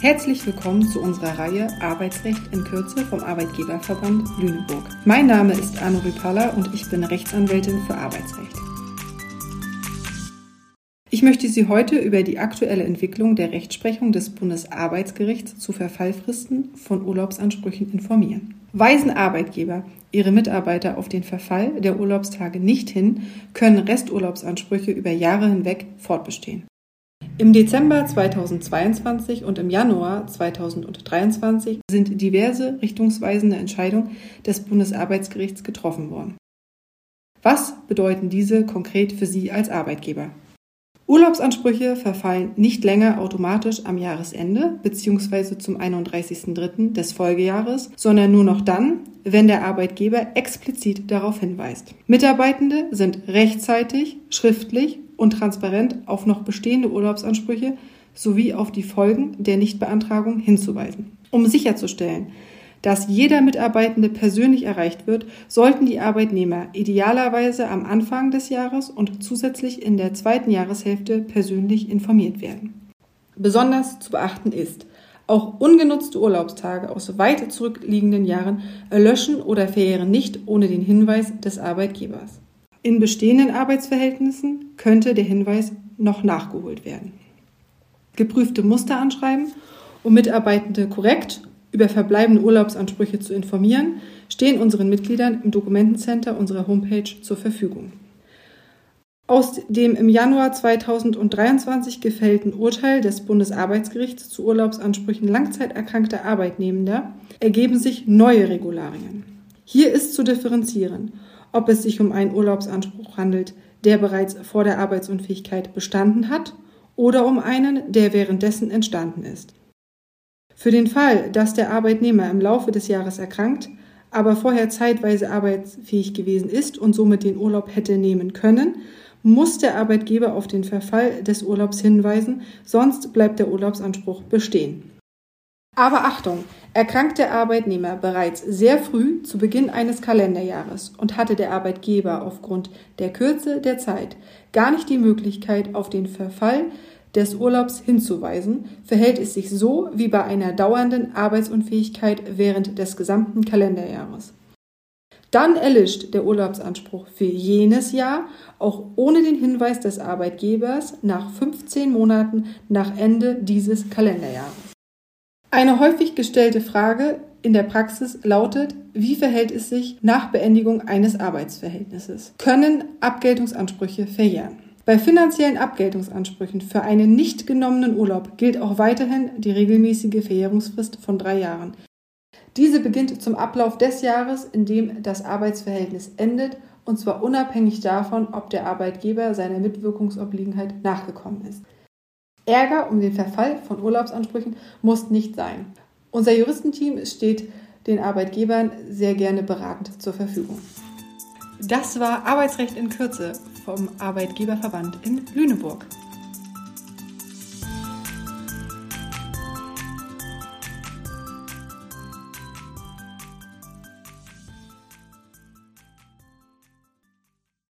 Herzlich willkommen zu unserer Reihe Arbeitsrecht in Kürze vom Arbeitgeberverband Lüneburg. Mein Name ist Arno Ripala und ich bin Rechtsanwältin für Arbeitsrecht. Ich möchte Sie heute über die aktuelle Entwicklung der Rechtsprechung des Bundesarbeitsgerichts zu Verfallfristen von Urlaubsansprüchen informieren. Weisen Arbeitgeber ihre Mitarbeiter auf den Verfall der Urlaubstage nicht hin, können Resturlaubsansprüche über Jahre hinweg fortbestehen. Im Dezember 2022 und im Januar 2023 sind diverse richtungsweisende Entscheidungen des Bundesarbeitsgerichts getroffen worden. Was bedeuten diese konkret für Sie als Arbeitgeber? Urlaubsansprüche verfallen nicht länger automatisch am Jahresende bzw. zum 31.03. des Folgejahres, sondern nur noch dann, wenn der Arbeitgeber explizit darauf hinweist. Mitarbeitende sind rechtzeitig, schriftlich und transparent auf noch bestehende Urlaubsansprüche sowie auf die Folgen der Nichtbeantragung hinzuweisen. Um sicherzustellen, dass jeder Mitarbeitende persönlich erreicht wird, sollten die Arbeitnehmer idealerweise am Anfang des Jahres und zusätzlich in der zweiten Jahreshälfte persönlich informiert werden. Besonders zu beachten ist, auch ungenutzte Urlaubstage aus weit zurückliegenden Jahren erlöschen oder verjähren nicht ohne den Hinweis des Arbeitgebers. In bestehenden Arbeitsverhältnissen könnte der Hinweis noch nachgeholt werden. Geprüfte Muster anschreiben, um Mitarbeitende korrekt über verbleibende Urlaubsansprüche zu informieren, stehen unseren Mitgliedern im Dokumentencenter unserer Homepage zur Verfügung. Aus dem im Januar 2023 gefällten Urteil des Bundesarbeitsgerichts zu Urlaubsansprüchen langzeiterkrankter Arbeitnehmender ergeben sich neue Regularien. Hier ist zu differenzieren, ob es sich um einen Urlaubsanspruch handelt, der bereits vor der Arbeitsunfähigkeit bestanden hat oder um einen, der währenddessen entstanden ist. Für den Fall, dass der Arbeitnehmer im Laufe des Jahres erkrankt, aber vorher zeitweise arbeitsfähig gewesen ist und somit den Urlaub hätte nehmen können, muss der Arbeitgeber auf den Verfall des Urlaubs hinweisen, sonst bleibt der Urlaubsanspruch bestehen. Aber Achtung, erkrankt der Arbeitnehmer bereits sehr früh zu Beginn eines Kalenderjahres und hatte der Arbeitgeber aufgrund der Kürze der Zeit gar nicht die Möglichkeit, auf den Verfall des Urlaubs hinzuweisen, verhält es sich so wie bei einer dauernden Arbeitsunfähigkeit während des gesamten Kalenderjahres. Dann erlischt der Urlaubsanspruch für jenes Jahr auch ohne den Hinweis des Arbeitgebers nach 15 Monaten nach Ende dieses Kalenderjahres. Eine häufig gestellte Frage in der Praxis lautet, wie verhält es sich nach Beendigung eines Arbeitsverhältnisses? Können Abgeltungsansprüche verjähren? Bei finanziellen Abgeltungsansprüchen für einen nicht genommenen Urlaub gilt auch weiterhin die regelmäßige Verjährungsfrist von drei Jahren. Diese beginnt zum Ablauf des Jahres, in dem das Arbeitsverhältnis endet, und zwar unabhängig davon, ob der Arbeitgeber seiner Mitwirkungsobliegenheit nachgekommen ist. Ärger um den Verfall von Urlaubsansprüchen muss nicht sein. Unser Juristenteam steht den Arbeitgebern sehr gerne beratend zur Verfügung. Das war Arbeitsrecht in Kürze vom Arbeitgeberverband in Lüneburg.